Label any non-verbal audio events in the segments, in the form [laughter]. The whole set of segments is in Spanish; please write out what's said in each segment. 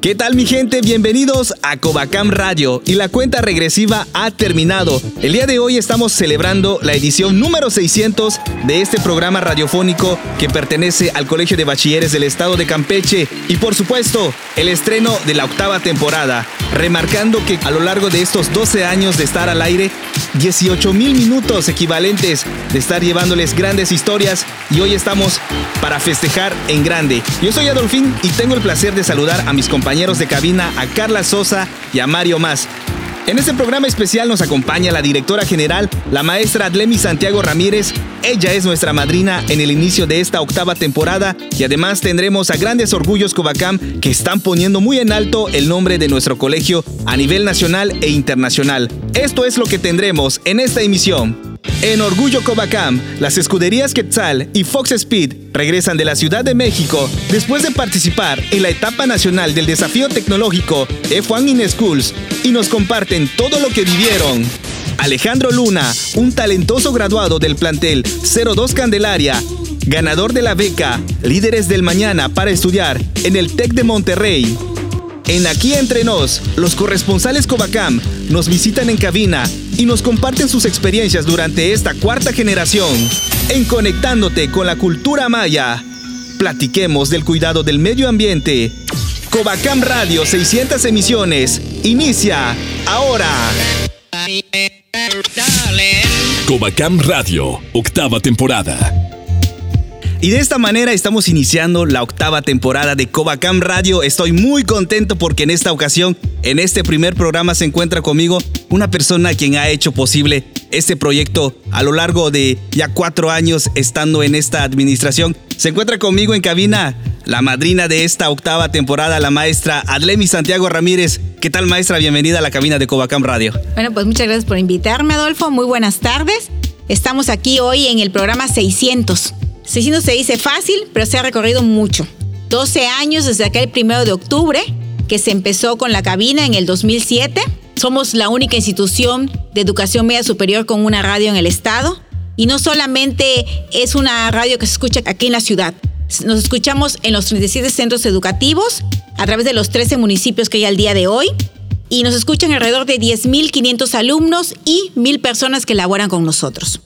¿Qué tal mi gente? Bienvenidos a Covacam Radio y la cuenta regresiva ha terminado. El día de hoy estamos celebrando la edición número 600 de este programa radiofónico que pertenece al Colegio de Bachilleres del Estado de Campeche y por supuesto el estreno de la octava temporada, remarcando que a lo largo de estos 12 años de estar al aire, 18 mil minutos equivalentes de estar llevándoles grandes historias y hoy estamos para festejar en grande. Yo soy Adolfín y tengo el placer de saludar a mis compañeros de cabina a Carla Sosa y a Mario Más. En este programa especial nos acompaña la directora general, la maestra Adlemi Santiago Ramírez. Ella es nuestra madrina en el inicio de esta octava temporada y además tendremos a grandes orgullos Covacam que están poniendo muy en alto el nombre de nuestro colegio a nivel nacional e internacional. Esto es lo que tendremos en esta emisión. En Orgullo Covacam, las escuderías Quetzal y Fox Speed regresan de la Ciudad de México después de participar en la etapa nacional del desafío tecnológico F1 in Schools y nos comparten todo lo que vivieron. Alejandro Luna, un talentoso graduado del plantel 02 Candelaria, ganador de la beca Líderes del Mañana para estudiar en el TEC de Monterrey. En Aquí Entre Nos, los corresponsales Covacam nos visitan en cabina y nos comparten sus experiencias durante esta cuarta generación. En Conectándote con la cultura maya, platiquemos del cuidado del medio ambiente. Covacam Radio 600 emisiones. Inicia ahora. Covacam Radio, octava temporada. Y de esta manera estamos iniciando la octava temporada de Covacam Radio. Estoy muy contento porque en esta ocasión, en este primer programa, se encuentra conmigo una persona quien ha hecho posible este proyecto a lo largo de ya cuatro años estando en esta administración. Se encuentra conmigo en cabina la madrina de esta octava temporada, la maestra Adlemi Santiago Ramírez. ¿Qué tal, maestra? Bienvenida a la cabina de Covacam Radio. Bueno, pues muchas gracias por invitarme, Adolfo. Muy buenas tardes. Estamos aquí hoy en el programa 600 600 se dice fácil, pero se ha recorrido mucho. 12 años desde aquel primero de octubre que se empezó con la cabina en el 2007. Somos la única institución de educación media superior con una radio en el estado. Y no solamente es una radio que se escucha aquí en la ciudad. Nos escuchamos en los 37 centros educativos a través de los 13 municipios que hay al día de hoy. Y nos escuchan alrededor de 10.500 alumnos y 1.000 personas que laboran con nosotros.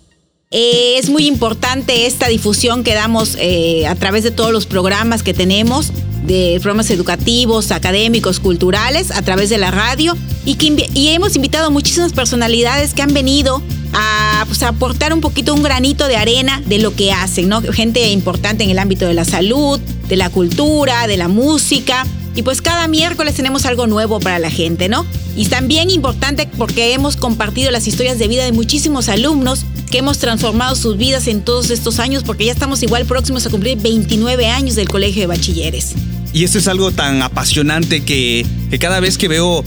Eh, es muy importante esta difusión que damos eh, a través de todos los programas que tenemos, de programas educativos, académicos, culturales, a través de la radio. Y, que, y hemos invitado a muchísimas personalidades que han venido a, pues, aportar un poquito, un granito de arena de lo que hacen, ¿no? Gente importante en el ámbito de la salud, de la cultura, de la música. Y pues cada miércoles tenemos algo nuevo para la gente, ¿no? Y también importante porque hemos compartido las historias de vida de muchísimos alumnos que hemos transformado sus vidas en todos estos años, porque ya estamos igual próximos a cumplir 29 años del Colegio de Bachilleres. Y esto es algo tan apasionante que, que cada vez que veo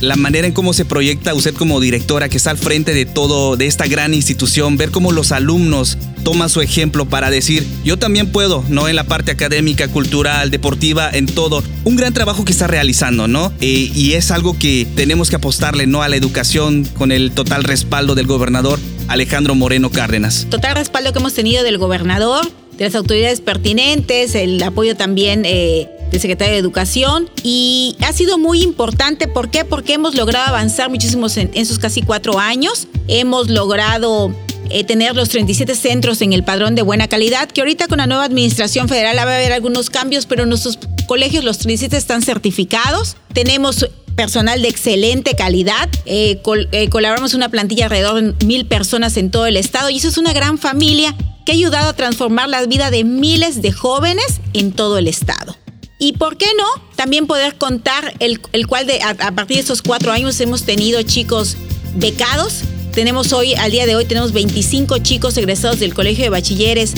la manera en cómo se proyecta usted como directora que está al frente de todo, de esta gran institución, ver cómo los alumnos toman su ejemplo para decir, yo también puedo, ¿no? En la parte académica, cultural, deportiva, en todo. Un gran trabajo que está realizando, ¿no? Eh, y es algo que tenemos que apostarle, ¿no? A la educación con el total respaldo del gobernador Alejandro Moreno Cárdenas. Total respaldo que hemos tenido del gobernador, de las autoridades pertinentes, el apoyo también eh, del secretario de Educación. Y ha sido muy importante, ¿por qué? Porque hemos logrado avanzar muchísimo en, esos casi cuatro años. Hemos logrado eh, tener los 37 centros en el padrón de buena calidad, que ahorita con la nueva administración federal va a haber algunos cambios, pero nuestros colegios, los 37 están certificados. Tenemos personal de excelente calidad. Eh, eh, colaboramos una plantilla alrededor de mil personas en todo el estado y eso es una gran familia que ha ayudado a transformar la vida de miles de jóvenes en todo el estado. Y por qué no, también poder contar el, cual de, a, partir de esos cuatro años hemos tenido chicos becados. Tenemos hoy, al día de hoy, tenemos 25 chicos egresados del Colegio de Bachilleres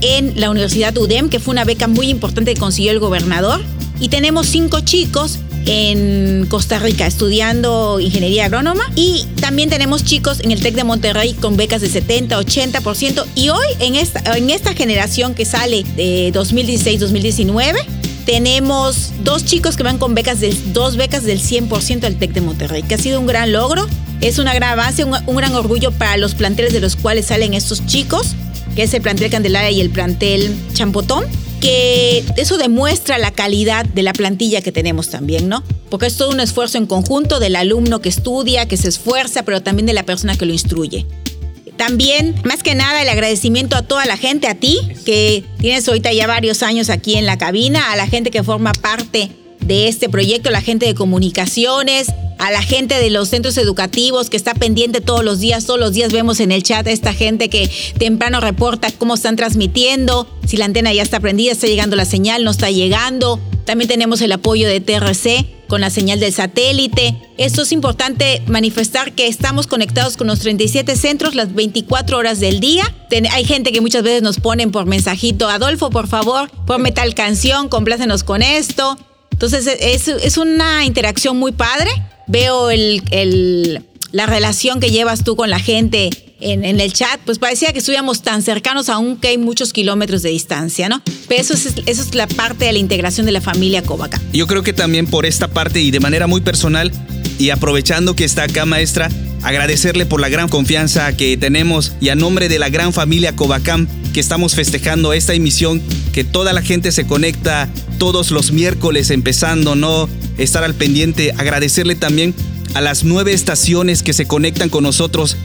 en la Universidad UDEM, que fue una beca muy importante que consiguió el gobernador. Y tenemos cinco chicos en Costa Rica estudiando ingeniería agrónoma y también tenemos chicos en el TEC de Monterrey con becas de 70, 80% y hoy en esta, en esta generación que sale de 2016-2019 tenemos dos chicos que van con becas del, dos becas del 100% del TEC de Monterrey, que ha sido un gran logro, es una gran un, un gran orgullo para los planteles de los cuales salen estos chicos, que es el plantel Candelaria y el plantel Champotón que eso demuestra la calidad de la plantilla que tenemos también, ¿no? Porque es todo un esfuerzo en conjunto del alumno que estudia, que se esfuerza, pero también de la persona que lo instruye. También, más que nada, el agradecimiento a toda la gente, a ti, que tienes ahorita ya varios años aquí en la cabina, a la gente que forma parte de este proyecto, la gente de comunicaciones, a la gente de los centros educativos que está pendiente todos los días, todos los días vemos en el chat a esta gente que temprano reporta cómo están transmitiendo, si la antena ya está prendida, está llegando la señal, no está llegando. También tenemos el apoyo de TRC con la señal del satélite. Esto es importante manifestar que estamos conectados con los 37 centros las 24 horas del día. hay gente que muchas veces nos ponen por mensajito, Adolfo, por favor, ponme tal canción, complácenos con esto. Entonces es, es una interacción muy padre veo el, la relación que llevas tú con la gente en, el chat, pues parecía que estuviéramos tan cercanos, aunque hay muchos kilómetros de distancia, ¿no? Pero eso es, eso es la parte de la integración de la familia Covaca. Yo creo que también por esta parte y de manera muy personal, y aprovechando que está acá maestra, agradecerle por la gran confianza que tenemos y a nombre de la gran familia Covacam que estamos festejando esta emisión, que toda la gente se conecta todos los miércoles empezando, ¿no? Estar al pendiente, agradecerle también a las nueve estaciones que se conectan con nosotros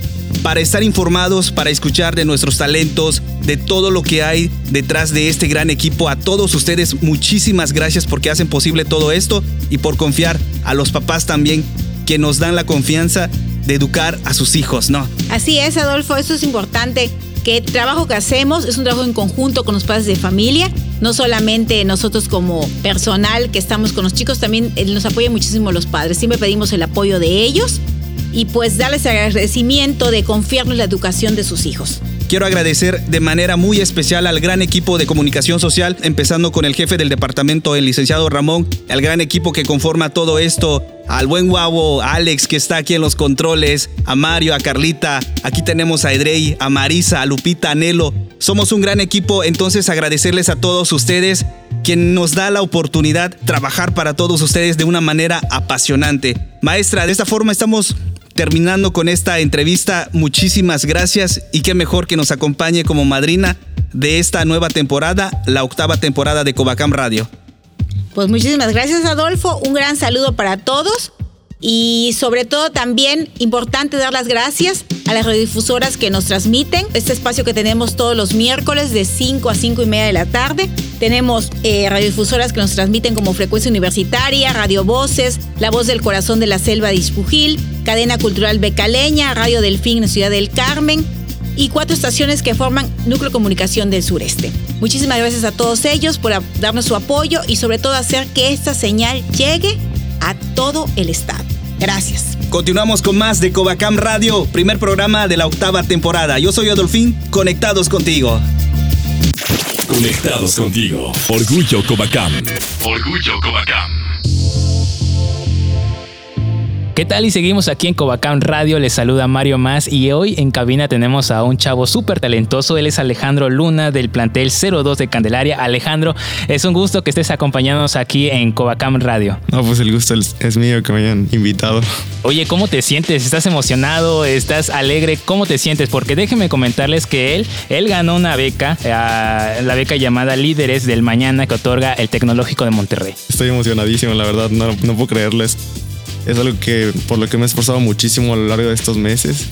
para estar informados, para escuchar de nuestros talentos, de todo lo que hay detrás de este gran equipo. A todos ustedes, muchísimas gracias porque hacen posible todo esto y por confiar a los papás también que nos dan la confianza de educar a sus hijos, ¿no? Así es, Adolfo, eso es importante que el trabajo que hacemos es un trabajo en conjunto con los padres de familia, no solamente nosotros como personal que estamos con los chicos, también eh, nos apoyan muchísimo los padres. Siempre pedimos el apoyo de ellos y pues darles agradecimiento de confiarnos en la educación de sus hijos. Quiero agradecer de manera muy especial al gran equipo de comunicación social, empezando con el jefe del departamento, el licenciado Ramón, al gran equipo que conforma todo esto, al buen guavo Alex que está aquí en los controles, a Mario, a Carlita, aquí tenemos a Edrey, a Marisa, a Lupita, a Nelo. Somos un gran equipo, entonces agradecerles a todos ustedes quien nos da la oportunidad de trabajar para todos ustedes de una manera apasionante. Maestra, de esta forma estamos terminando con esta entrevista, muchísimas gracias y qué mejor que nos acompañe como madrina de esta nueva temporada, la octava temporada de Covacam Radio. Pues muchísimas gracias Adolfo, un gran saludo para todos y sobre todo también importante dar las gracias a las radiodifusoras que nos transmiten este espacio que tenemos todos los miércoles de 5 a 5 y media de la tarde. Tenemos eh, radiodifusoras que nos transmiten como Frecuencia Universitaria, Radio Voces, La Voz del Corazón de la Selva de Ispujil, Cadena Cultural Becaleña, Radio Delfín en Ciudad del Carmen y cuatro estaciones que forman Núcleo Comunicación del Sureste. Muchísimas gracias a todos ellos por darnos su apoyo y sobre todo hacer que esta señal llegue a todo el estado. Gracias. Continuamos con más de Covacam Radio, primer programa de la octava temporada. Yo soy Adolfín, conectados contigo. Conectados contigo. Orgullo Covacam. Orgullo Covacam. ¿Qué tal? Y seguimos aquí en Covacam Radio, les saluda Mario Más y hoy en cabina tenemos a un chavo súper talentoso, él es Alejandro Luna del plantel 02 de Candelaria. Alejandro, es un gusto que estés acompañándonos aquí en Covacam Radio. No, pues el gusto es mío que me hayan invitado. Oye, ¿cómo te sientes? ¿Estás emocionado? ¿Estás alegre? ¿Cómo te sientes? Porque déjenme comentarles que él, él ganó una beca, eh, la beca llamada Líderes del Mañana que otorga el Tecnológico de Monterrey. Estoy emocionadísimo, la verdad, no, no puedo creerles es algo que por lo que me he esforzado muchísimo a lo largo de estos meses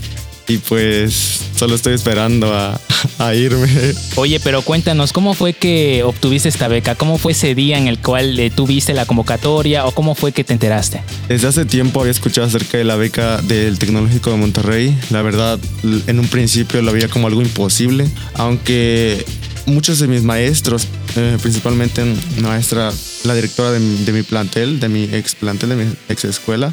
y pues solo estoy esperando [laughs] a, irme. Oye, pero cuéntanos, ¿cómo fue que obtuviste esta beca? ¿Cómo fue ese día en el cual eh, tuviste la convocatoria o cómo fue que te enteraste? Desde hace tiempo había escuchado acerca de la beca del Tecnológico de Monterrey. La verdad, en un principio lo veía como algo imposible, aunque muchos de mis maestros, eh, principalmente maestra, la directora de, mi plantel, de mi ex plantel, de mi ex escuela,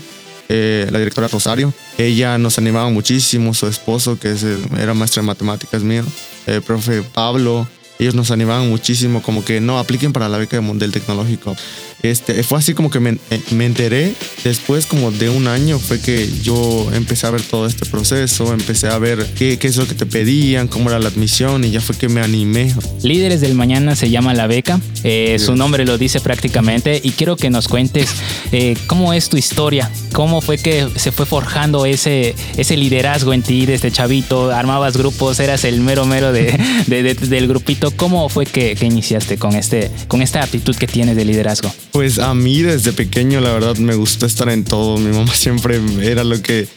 eh, la directora Rosario, ella nos animaba muchísimo, su esposo, que era maestro de matemáticas mío, el profe Pablo, ellos nos animaban muchísimo, como que no apliquen para la beca del tecnológico. Este, fue así como que me, eh, me enteré. Después como de un año fue que yo empecé a ver todo este proceso, empecé a ver qué, qué es lo que te pedían, cómo era la admisión y ya fue que me animé. Líderes del Mañana se llama la beca, eh, su nombre lo dice prácticamente y quiero que nos cuentes eh, cómo es tu historia, cómo fue que se fue forjando ese, ese liderazgo en ti desde chavito, armabas grupos, eras el mero mero de, de- de- del grupito, ¿cómo fue que, que iniciaste con, este, con esta aptitud que tienes de liderazgo? Pues a mí desde pequeño la verdad me gustó estar en todo. Mi mamá [laughs] siempre era lo que...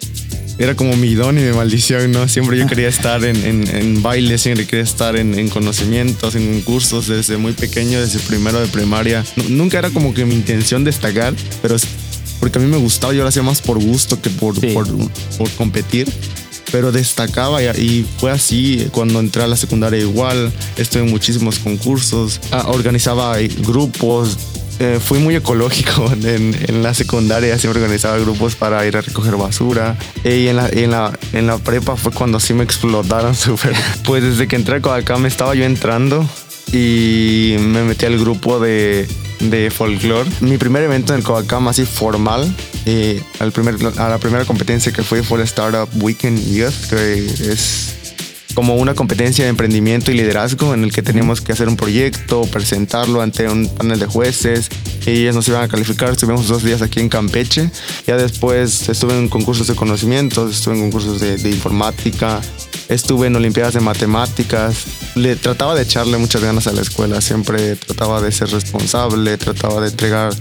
Era como mi don y mi maldición, ¿no? Siempre yo quería estar en, en, en baile, siempre quería estar en, en conocimientos, en concursos desde muy pequeño, desde primero de primaria. Nu- nunca era como que mi intención destacar, pero es porque a mí me gustaba, yo lo hacía más por gusto que por, Sí. por, por competir. Pero destacaba y, y fue así cuando entré a la secundaria igual, estuve en muchísimos concursos, ah, organizaba eh, grupos, eh, fui muy ecológico [laughs] en, en la secundaria, siempre organizaba grupos para ir a recoger basura. Y en la, en la, en la prepa fue cuando sí me explotaron [laughs] súper. Pues desde que entré acá me estaba yo entrando y me metí al grupo de, de folclore. Mi primer evento en el Coacam así formal, eh, al primer, a la primera competencia que fue fue el Startup Weekend Youth, que es como una competencia de emprendimiento y liderazgo en el que teníamos que hacer un proyecto, presentarlo ante un panel de jueces y ellos nos iban a calificar. Estuvimos dos días aquí en Campeche. Ya después estuve en concursos de conocimientos, estuve en concursos de, de informática, estuve en olimpiadas de matemáticas. Le trataba de echarle muchas ganas a la escuela, siempre trataba de ser responsable, trataba de entregar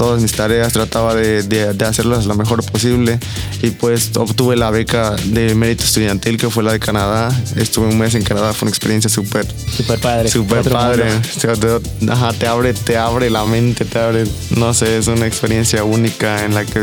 todas mis tareas, trataba de, de, de hacerlas lo mejor posible y pues obtuve la beca de mérito estudiantil que fue la de Canadá. Estuve un mes en Canadá, fue una experiencia súper Súper padre. Súper padre. te, ajá, te abre, te abre la mente, te abre, no sé, es una experiencia única en la que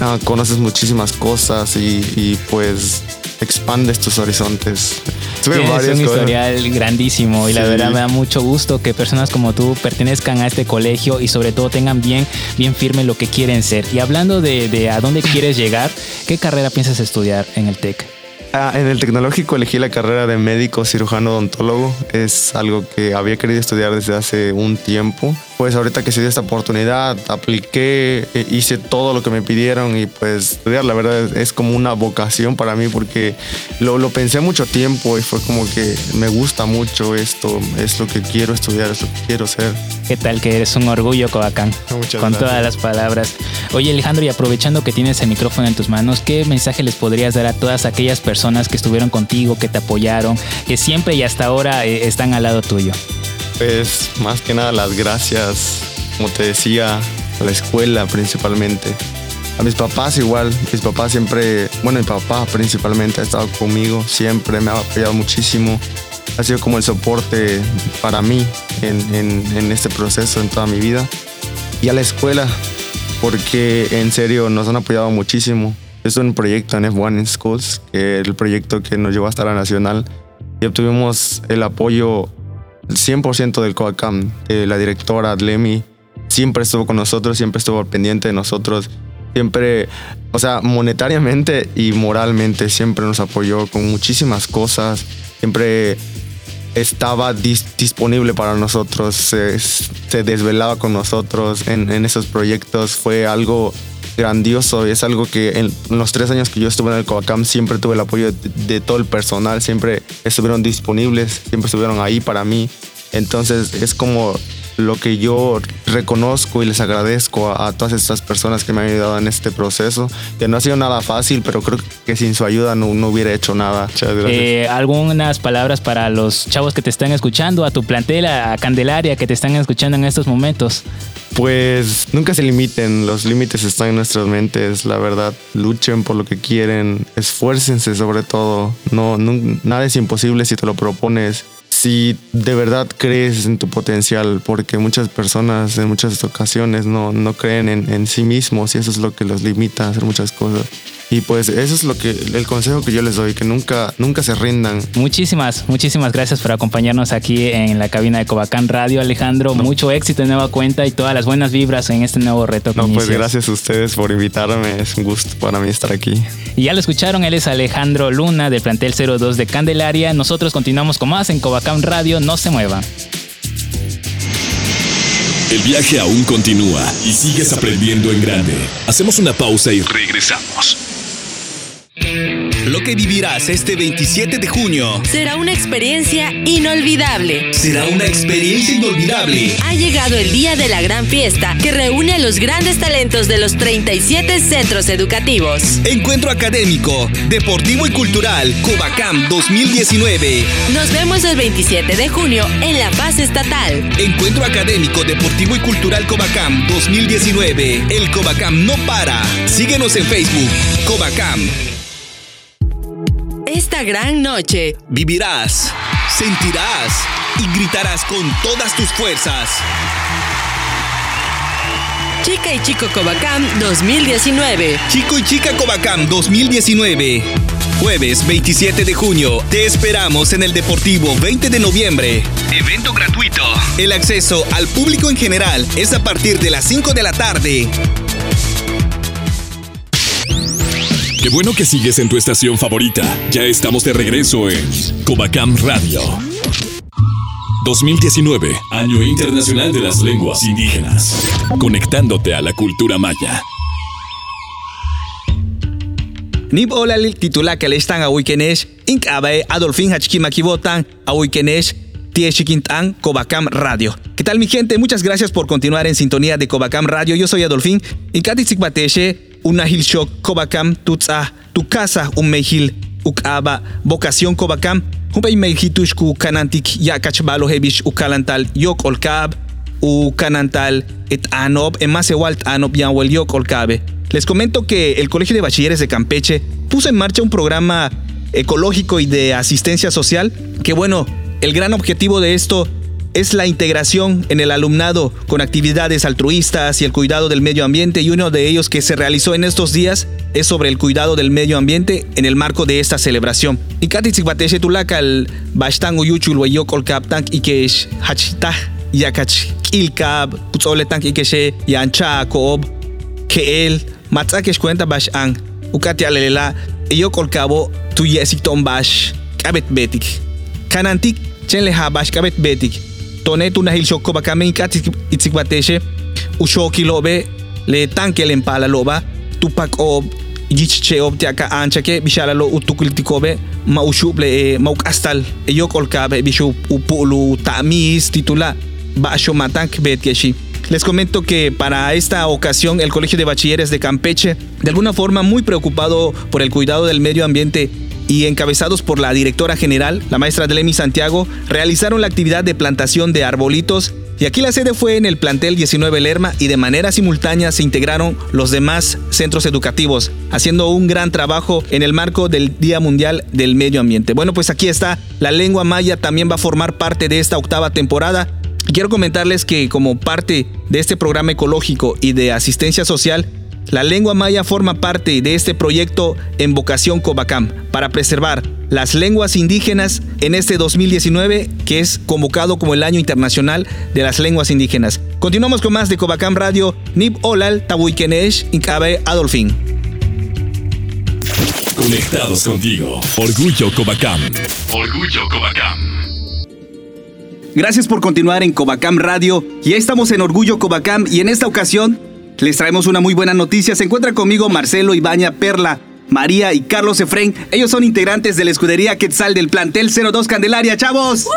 ah, conoces muchísimas cosas y, y, pues expandes tus horizontes. Tienes varias un cosas. historial grandísimo y la verdad me da mucho gusto que personas como tú pertenezcan a este colegio y sobre todo tengan bien, bien firme lo que quieren ser. Y hablando de, de a dónde quieres llegar, ¿qué carrera piensas estudiar en el TEC? Ah, en el tecnológico elegí la carrera de médico cirujano odontólogo. Es algo que había querido estudiar desde hace un tiempo. Pues ahorita que se dio esta oportunidad, apliqué, eh, hice todo lo que me pidieron y pues estudiar la verdad es, como una vocación para mí porque lo, lo pensé mucho tiempo y fue como que me gusta mucho esto, es lo que quiero estudiar, es lo que quiero ser. ¿Qué tal que eres un orgullo, Covacán? Muchas Con gracias. todas las palabras. Oye, Alejandro, y aprovechando que tienes el micrófono en tus manos, ¿qué mensaje les podrías dar a todas aquellas personas que estuvieron contigo, que te apoyaron, que siempre y hasta ahora eh, están al lado tuyo? Pues más que nada las gracias, como te decía, a la escuela principalmente. A mis papás igual, mis papás siempre, bueno, mi papá principalmente ha estado conmigo, siempre me ha apoyado muchísimo. Ha sido como el soporte para mí en, en- en este proceso, en toda mi vida. Y a la escuela, porque en serio nos han apoyado muchísimo. Es un proyecto en F1 in Schools, el proyecto que nos llevó hasta la nacional. Y obtuvimos el apoyo 100% del COACAM, de la directora Lemi. Siempre estuvo con nosotros, siempre estuvo pendiente de nosotros. Siempre, o sea, monetariamente y moralmente, siempre nos apoyó con muchísimas cosas. Siempre estaba dis- disponible para nosotros, se, desvelaba con nosotros en esos proyectos. Fue algo grandioso es algo que en los tres años que yo estuve en el Coacam siempre tuve el apoyo de, de todo el personal, siempre estuvieron disponibles, siempre estuvieron ahí para mí. Entonces es como lo que yo reconozco y les agradezco a, a todas estas personas que me han ayudado en este proceso, que no ha sido nada fácil, pero creo que sin su ayuda no, no hubiera hecho nada. Muchas gracias. Eh, algunas palabras para los chavos que te están escuchando, a tu plantel, a Candelaria, que te están escuchando en estos momentos. Pues nunca se limiten, los límites están en nuestras mentes, la verdad. Luchen por lo que quieren, esfuércense sobre todo. No, nun- nada es imposible si te lo propones. Si de verdad crees en tu potencial, porque muchas personas en muchas ocasiones no, no creen en, en sí mismos y eso es lo que los limita a hacer muchas cosas. Y pues eso es lo que el consejo que yo les doy, que nunca, nunca se rindan. Muchísimas, muchísimas gracias por acompañarnos aquí en la cabina de Covacán Radio, Alejandro. Mucho éxito en nueva cuenta y todas las buenas vibras en este nuevo reto. que No, pues inicias. gracias a ustedes por invitarme, es un gusto para mí estar aquí. Y ya lo escucharon, él es Alejandro Luna del plantel 02 de Candelaria. Nosotros continuamos con más en Covacán Radio, no se muevan. El viaje aún continúa y sigues aprendiendo en grande. Hacemos una pausa y regresamos. Lo que vivirás este 27 de junio Será una experiencia inolvidable. será una experiencia inolvidable. Ha llegado el día de la gran fiesta que reúne a los grandes talentos de los 37 centros educativos. Encuentro académico, deportivo y cultural Covacam 2019. Nos vemos el 27 de junio en la fase estatal. Encuentro académico, deportivo y cultural Covacam 2019. El Covacam no para. Síguenos en Facebook. Covacam. Gran noche Vivirás, sentirás y gritarás con todas tus fuerzas. Chica y Chico Covacam 2019. Chico y Chica Covacam 2019. Jueves 27 de junio. Te esperamos en el Deportivo 20 de noviembre. Evento gratuito. El acceso al público en general es a partir de las 5 de la tarde. Qué bueno que sigues en tu estación favorita. Ya estamos de regreso en Covacam Radio. 2019, Año Internacional de las Lenguas Indígenas. Conectándote a la cultura maya. Nib olal titula que le están a Wikenesh, Inc. Abe Adolfín Hachkimakibotan, a Tieshikintan, Covacam Radio. ¿Qué tal mi gente? Muchas gracias por continuar en sintonía de Covacam Radio. Yo soy Adolfín. Inkati Bateshe, una Hilshok Covacam, Tutsa, tu casa, un mejil, Ukaba, vocación Covacam. Humpay mejitushku kanantik ya kachbalo hebish ukalantal yok olkab, ukanantal et anob, en más ewalt anob yanwel yok olkabe. Les comento que el Colegio de Bachilleres de Campeche puso en marcha un programa ecológico y de asistencia social que bueno, el gran objetivo de esto es la integración en el alumnado con actividades altruistas y el cuidado del medio ambiente y uno de ellos que se realizó en estos días es sobre el cuidado del medio ambiente en el marco de esta celebración. Y Katitsikbateshe tulakal bashtan uyuchul weyokol kaptank ikesh hachitah yakach kilkab putzoletank ikeshe yancha koob keel matzakesh cuenta bash an ukati alelela yokol kabo tu yesikton bash kabet betik kanantik chenle ha bash kabet betik tonet una hil shoko bakame ikati itzikbateshe ushoki lobe le tanke le loba. Tupak ob yichche ob tiaka ancha ke bishala lo utukiltikobe ma ushuble e ma ukastal e yokol kabe bishu upulu tamis titula basho matank bet keshi les comento que para esta ocasión el Colegio de Bachilleres de Campeche, de alguna forma muy preocupado por el cuidado del medio ambiente y encabezados por la directora general, la maestra Delemi Santiago, realizaron la actividad de plantación de arbolitos y aquí la sede fue en el plantel 19 Lerma y de manera simultánea se integraron los demás centros educativos, haciendo un gran trabajo en el marco del Día Mundial del Medio Ambiente. Bueno, pues aquí está, la lengua maya también va a formar parte de esta octava temporada Quiero comentarles que como parte de este programa ecológico y de asistencia social, la lengua maya forma parte de este proyecto en vocación Covacam para preservar las lenguas indígenas en este 2019 que es convocado como el Año Internacional de las Lenguas Indígenas. Continuamos con más de Covacam Radio, Nib Olal, Tabuikenesh, Incabe, Adolfín. Conectados contigo. Orgullo Covacam. Orgullo Covacam. Gracias por continuar en Covacam Radio. Ya estamos en Orgullo Covacam y en esta ocasión les traemos una muy buena noticia. Se encuentra conmigo Marcelo Ibaña Perla, María y Carlos Efren. Ellos son integrantes de la escudería Quetzal del plantel 02 Candelaria, chavos.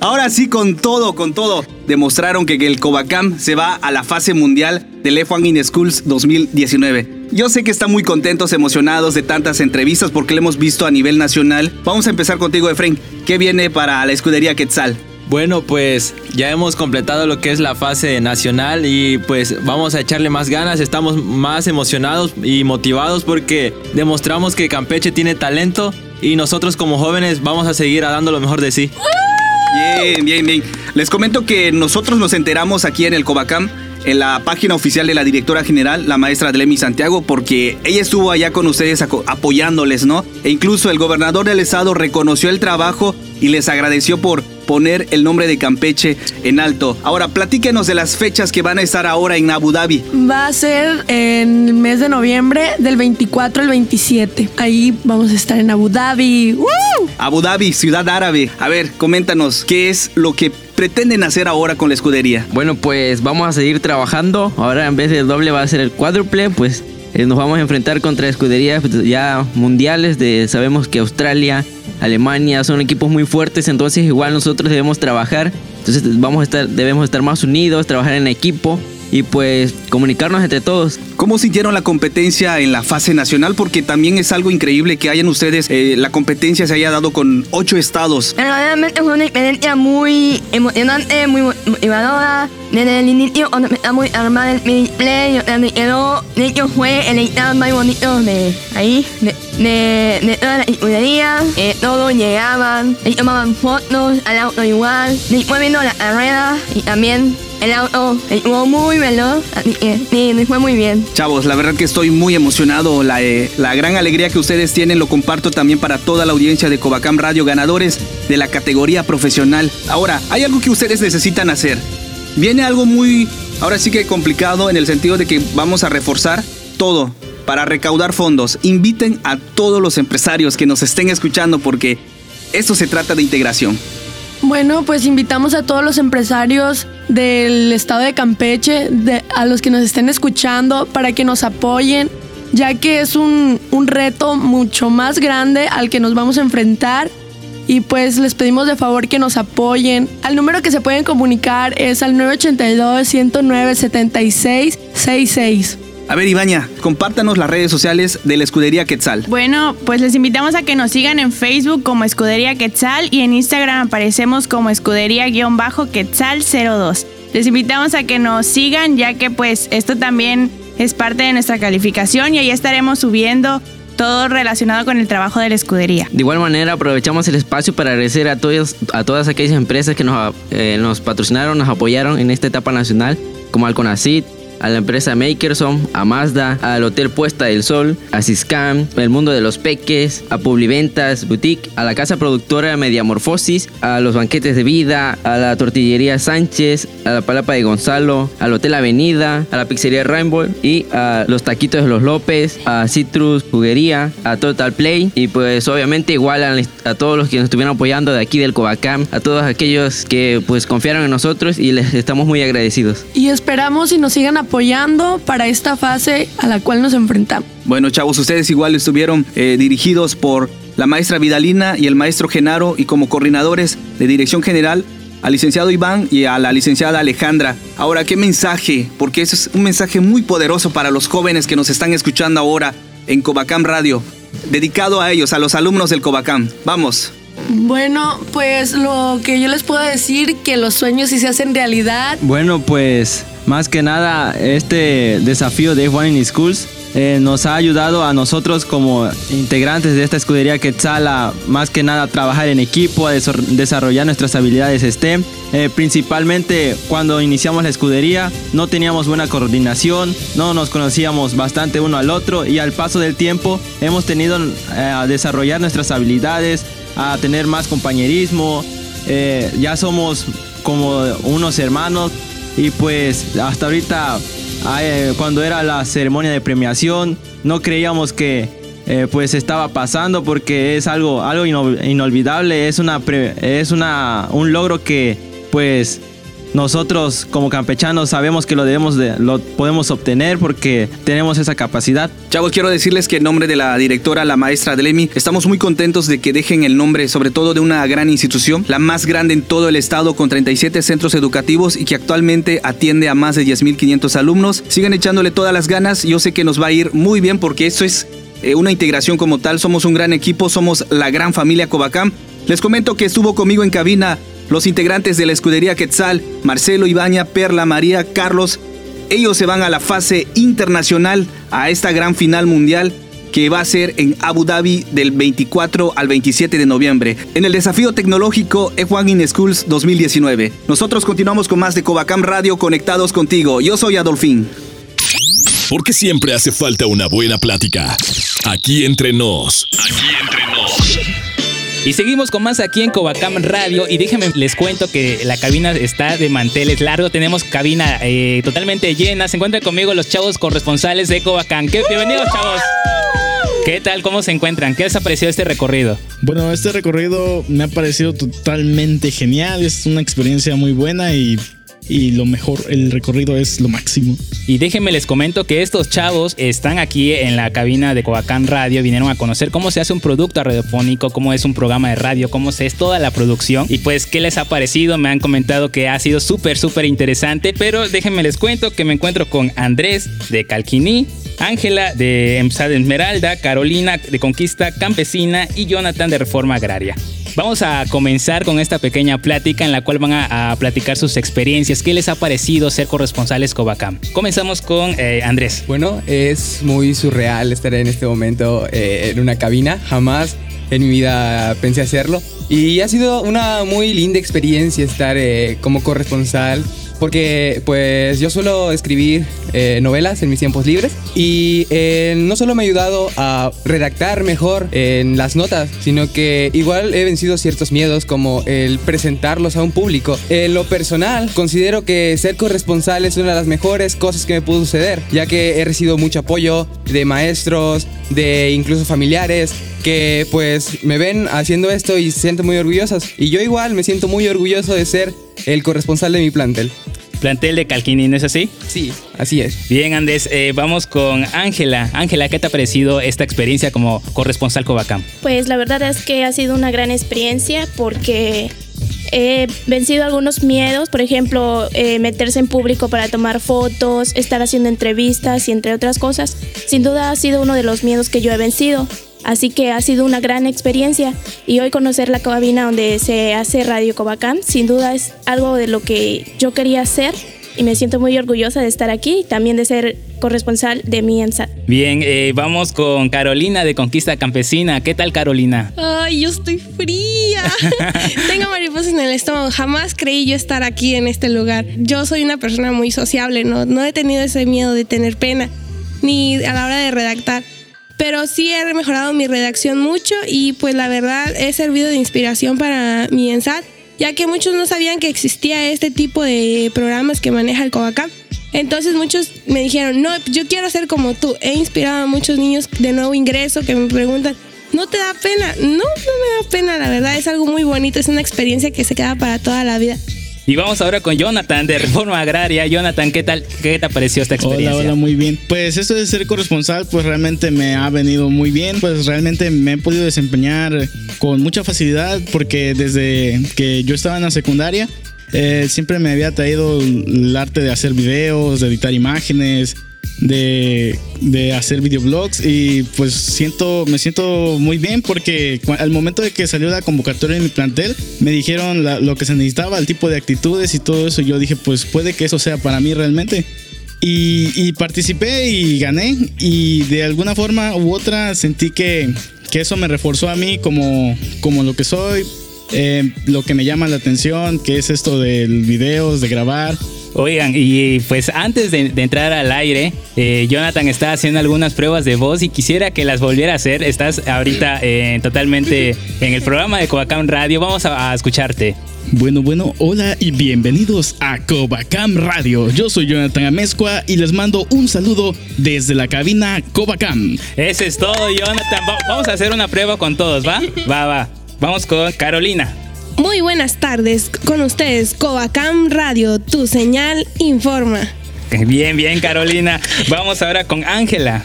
Ahora sí, con todo, con todo, demostraron que el Covacam se va a la fase mundial del F1 in Schools 2019. Yo sé que están muy contentos, emocionados de tantas entrevistas porque lo hemos visto a nivel nacional. Vamos a empezar contigo, Efren. ¿Qué viene para la escudería Quetzal? Bueno, pues ya hemos completado lo que es la fase nacional y pues vamos a echarle más ganas, estamos más emocionados y motivados porque demostramos que Campeche tiene talento y nosotros como jóvenes vamos a seguir dando lo mejor de sí. Bien, bien, bien. Les comento que nosotros nos enteramos aquí en el Covacam en la página oficial de la directora general, la maestra Delemi Santiago, porque ella estuvo allá con ustedes apoyándoles, ¿no? E incluso el gobernador del estado reconoció el trabajo y les agradeció por poner el nombre de Campeche en alto. Ahora, platíquenos de las fechas que van a estar ahora en Abu Dhabi. Va a ser en el mes de noviembre, del 24 al 27. Ahí vamos a estar en Abu Dhabi. ¡Woo! Abu Dhabi, ciudad árabe. A ver, coméntanos, ¿qué es lo que pretenden hacer ahora con la escudería? Bueno, pues vamos a seguir trabajando. Ahora en vez del doble va a ser el cuádruple, pues eh, nos vamos a enfrentar contra escuderías ya mundiales. De, sabemos que Australia, Alemania son equipos muy fuertes, entonces igual nosotros debemos trabajar. Entonces vamos a estar, debemos estar más unidos, trabajar en equipo y pues comunicarnos entre todos. ¿Cómo sintieron la competencia en la fase nacional? Porque también es algo increíble que hayan ustedes, eh, la competencia se haya dado con ocho estados. Realmente fue una experiencia muy emocionante, muy motivadora. Desde el inicio, cuando empezamos a armar el mini play, yo me quedó, de hecho fue el estado más bonito de ahí, de, de, de toda la escudería. Eh, todos llegaban, y tomaban fotos al auto igual. Después viendo la carrera y también el auto estuvo muy veloz, que sí, me fue muy bien. Chavos, la verdad que estoy muy emocionado. La, eh, la gran alegría que ustedes tienen lo comparto también para toda la audiencia de Covacam Radio, ganadores de la categoría profesional. Ahora, hay algo que ustedes necesitan hacer. Viene algo muy, ahora sí que complicado en el sentido de que vamos a reforzar todo para recaudar fondos. Inviten a todos los empresarios que nos estén escuchando porque esto se trata de integración. Bueno, pues invitamos a todos los empresarios del estado de Campeche, a los que nos estén escuchando, para que nos apoyen, ya que es un, un reto mucho más grande al que nos vamos a enfrentar. Y pues les pedimos de favor que nos apoyen. Al número que se pueden comunicar es al 982-109-7666. A ver, Ibaña, compártanos las redes sociales de la escudería Quetzal. Bueno, pues les invitamos a que nos sigan en Facebook como Escudería Quetzal y en Instagram aparecemos como Escudería-Quetzal02. Les invitamos a que nos sigan ya que pues esto también es parte de nuestra calificación y ahí estaremos subiendo todo relacionado con el trabajo de la escudería. De igual manera aprovechamos el espacio para agradecer a, todos, a todas aquellas empresas que nos, eh, nos patrocinaron, nos apoyaron en esta etapa nacional, como Alconacid, a la empresa Makerson, a Mazda, al Hotel Puesta del Sol, a Ciscam, el Mundo de los Peques, a Publiventas Boutique, a la casa productora Mediamorfosis, a los banquetes de vida, a la tortillería Sánchez, a la Palapa de Gonzalo, al Hotel Avenida, a la pizzería Rainbow y a los taquitos de los López, a Citrus Juguería, a Total Play y pues obviamente igual a, a todos los que nos estuvieron apoyando de aquí del Covacam, a todos aquellos que pues confiaron en nosotros y les estamos muy agradecidos. Y esperamos y nos sigan apoyando para esta fase a la cual nos enfrentamos. Bueno, chavos, ustedes igual estuvieron eh, dirigidos por la maestra Vidalina y el maestro Genaro y como coordinadores de dirección general al licenciado Iván y a la licenciada Alejandra. Ahora, ¿qué mensaje? Porque eso es un mensaje muy poderoso para los jóvenes que nos están escuchando ahora en Covacam Radio, dedicado a ellos, a los alumnos del Covacam. Vamos. Bueno, pues lo que yo les puedo decir que los sueños sí se hacen realidad. Bueno, pues más que nada este desafío de F1 in Schools eh, nos ha ayudado a nosotros como integrantes de esta escudería Quetzal a más que nada trabajar en equipo, a desarrollar nuestras habilidades STEM. Eh, principalmente cuando iniciamos la escudería no teníamos buena coordinación, no nos conocíamos bastante uno al otro y al paso del tiempo hemos tenido eh, a desarrollar nuestras habilidades, a tener más compañerismo, eh, ya somos como unos hermanos y pues hasta ahorita eh, cuando era la ceremonia de premiación no creíamos que eh, pues estaba pasando porque es algo algo ino- inolvidable es una pre- es una un logro que pues nosotros como campechanos sabemos que lo debemos de, lo podemos obtener porque tenemos esa capacidad Chavos, quiero decirles que en nombre de la directora, la maestra Delemi, estamos muy contentos de que dejen el nombre, sobre todo de una gran institución, la más grande en todo el estado, con 37 centros educativos y que actualmente atiende a más de 10.500 alumnos. Sigan echándole todas las ganas, yo sé que nos va a ir muy bien porque esto es eh, una integración como tal, somos un gran equipo, somos la gran familia Covacam. Les comento que estuvo conmigo en cabina los integrantes de la escudería Quetzal, Marcelo, Ibaña, Perla, María, Carlos, ellos se van a la fase internacional, a esta gran final mundial que va a ser en Abu Dhabi del 24 al 27 de noviembre, en el desafío tecnológico F1 in Schools 2019. Nosotros continuamos con más de Covacam Radio conectados contigo. Yo soy Adolfín. Porque siempre hace falta una buena plática. Aquí entre nos. Aquí entre nos. Y seguimos con más aquí en Covacam Radio. Y déjenme les cuento que la cabina está de manteles largos. Tenemos cabina eh, totalmente llena. Se encuentran conmigo los chavos corresponsales de Covacam. Bienvenidos, chavos. ¿Qué tal? ¿Cómo se encuentran? ¿Qué les ha parecido este recorrido? Bueno, este recorrido me ha parecido totalmente genial. Es una experiencia muy buena y y lo mejor, el recorrido es lo máximo. Y déjenme les comento que estos chavos están aquí en la cabina de Covacán Radio, vinieron a conocer cómo se hace un producto radiofónico, cómo es un programa de radio, cómo se es toda la producción y pues qué les ha parecido, me han comentado que ha sido súper, súper interesante, pero déjenme les cuento que me encuentro con Andrés de Calquiní, Ángela de EMSA de Esmeralda, Carolina de Conquista Campesina y Jonathan de Reforma Agraria. Vamos a comenzar con esta pequeña plática en la cual van a, platicar sus experiencias. ¿Qué les ha parecido ser corresponsales Covacam? Comenzamos con eh, Andrés. Bueno, es muy surreal estar en este momento eh, en una cabina. Jamás en mi vida pensé hacerlo. Y ha sido una muy linda experiencia estar eh, como corresponsal porque pues yo suelo escribir eh, novelas en mis tiempos libres y eh, no solo me ha ayudado a redactar mejor en las notas, sino que igual he vencido ciertos miedos como el presentarlos a un público. En lo personal, considero que ser corresponsal es una de las mejores cosas que me pudo suceder, ya que he recibido mucho apoyo de maestros, de incluso familiares, que pues me ven haciendo esto y se sienten muy orgullosos. Y yo igual me siento muy orgulloso de ser el corresponsal de mi plantel. Plantel de Calquini, ¿no es así? Sí, así es. Bien, Andrés, eh, vamos con Ángela. Ángela, ¿qué te ha parecido esta experiencia como corresponsal Covacam? Pues la verdad es que ha sido una gran experiencia porque he vencido algunos miedos, por ejemplo, eh, meterse en público para tomar fotos, estar haciendo entrevistas y entre otras cosas. Sin duda ha sido uno de los miedos que yo he vencido. Así que ha sido una gran experiencia y hoy conocer la cabina donde se hace Radio Covacam sin duda es algo de lo que yo quería hacer y me siento muy orgullosa de estar aquí y también de ser corresponsal de mi ENSAT. Bien, eh, vamos con Carolina de Conquista Campesina. ¿Qué tal, Carolina? Ay, yo estoy fría. [laughs] Tengo mariposas en el estómago. Jamás creí yo estar aquí en este lugar. Yo soy una persona muy sociable, no, no he tenido ese miedo de tener pena, ni a la hora de redactar pero sí he mejorado mi redacción mucho y pues la verdad he servido de inspiración para mi ENSAT, ya que muchos no sabían que existía este tipo de programas que maneja el Covacam. Entonces muchos me dijeron, no, yo quiero ser como tú. He inspirado a muchos niños de nuevo ingreso que me preguntan, ¿no te da pena? No, no me da pena, la verdad es algo muy bonito, es una experiencia que se queda para toda la vida. Y vamos ahora con Jonathan de Reforma Agraria. Jonathan, ¿qué tal? ¿Qué te pareció esta experiencia? Hola, hola, muy bien. Pues esto de ser corresponsal, pues realmente me ha venido muy bien. Pues realmente me he podido desempeñar con mucha facilidad porque desde que yo estaba en la secundaria, eh, siempre me había traído el arte de hacer videos, de editar imágenes, de, de, hacer videoblogs y pues siento, me siento muy bien porque al momento de que salió la convocatoria en mi plantel, me dijeron lo que se necesitaba, el tipo de actitudes y todo eso. Yo dije, pues puede que eso sea para mí realmente. Y, participé y gané y de alguna forma u otra sentí que, que eso me reforzó a mí como, como lo que soy, eh, lo que me llama la atención, que es esto del videos, de grabar Oigan, y pues antes de, entrar al aire, eh, Jonathan está haciendo algunas pruebas de voz y quisiera que las volviera a hacer. Estás ahorita eh, totalmente en el programa de Covacam Radio. Vamos a, escucharte. Bueno, bueno, hola y bienvenidos a Covacam Radio. Yo soy Jonathan Amezcua y les mando un saludo desde la cabina Covacam. Ese es todo, Jonathan. vamos a hacer una prueba con todos, ¿va? Va, va. Vamos con Carolina. Muy buenas tardes, con ustedes Covacam Radio, tu señal informa. Bien, bien Carolina. [laughs] Vamos ahora con Ángela.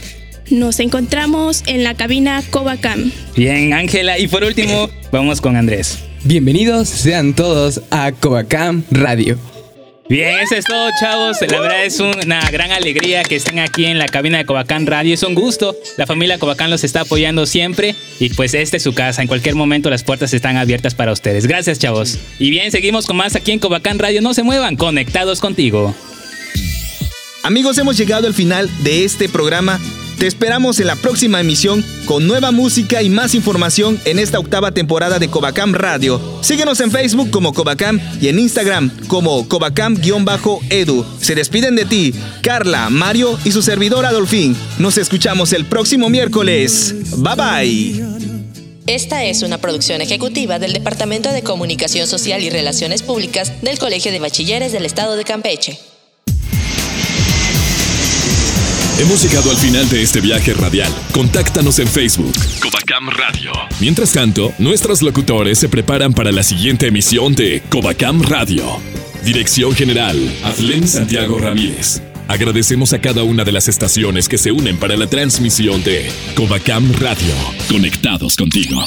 Nos encontramos en la cabina Covacam. Bien, Ángela. Y por último, vamos con Andrés. Bienvenidos sean todos a Covacam Radio. Bien, eso es todo, chavos. La verdad es una gran alegría que estén aquí en la cabina de Covacán Radio. Es un gusto. La familia Covacán los está apoyando siempre. Y pues esta es su casa. En cualquier momento las puertas están abiertas para ustedes. Gracias, chavos. Y bien, seguimos con más aquí en Covacán Radio. No se muevan, conectados contigo. Amigos, hemos llegado al final de este programa te esperamos en la próxima emisión con nueva música y más información en esta octava temporada de Covacam Radio. Síguenos en Facebook como Covacam y en Instagram como Covacam-edu. Se despiden de ti, Carla, Mario y su servidor Adolfín. Nos escuchamos el próximo miércoles. Bye bye. Esta es una producción ejecutiva del Departamento de Comunicación Social y Relaciones Públicas del Colegio de Bachilleres del Estado de Campeche. Hemos llegado al final de este viaje radial. Contáctanos en Facebook, Covacam Radio. Mientras tanto, nuestros locutores se preparan para la siguiente emisión de Covacam Radio. Dirección General, Adlen Santiago Ramírez. Agradecemos a cada una de las estaciones que se unen para la transmisión de Covacam Radio. Conectados contigo.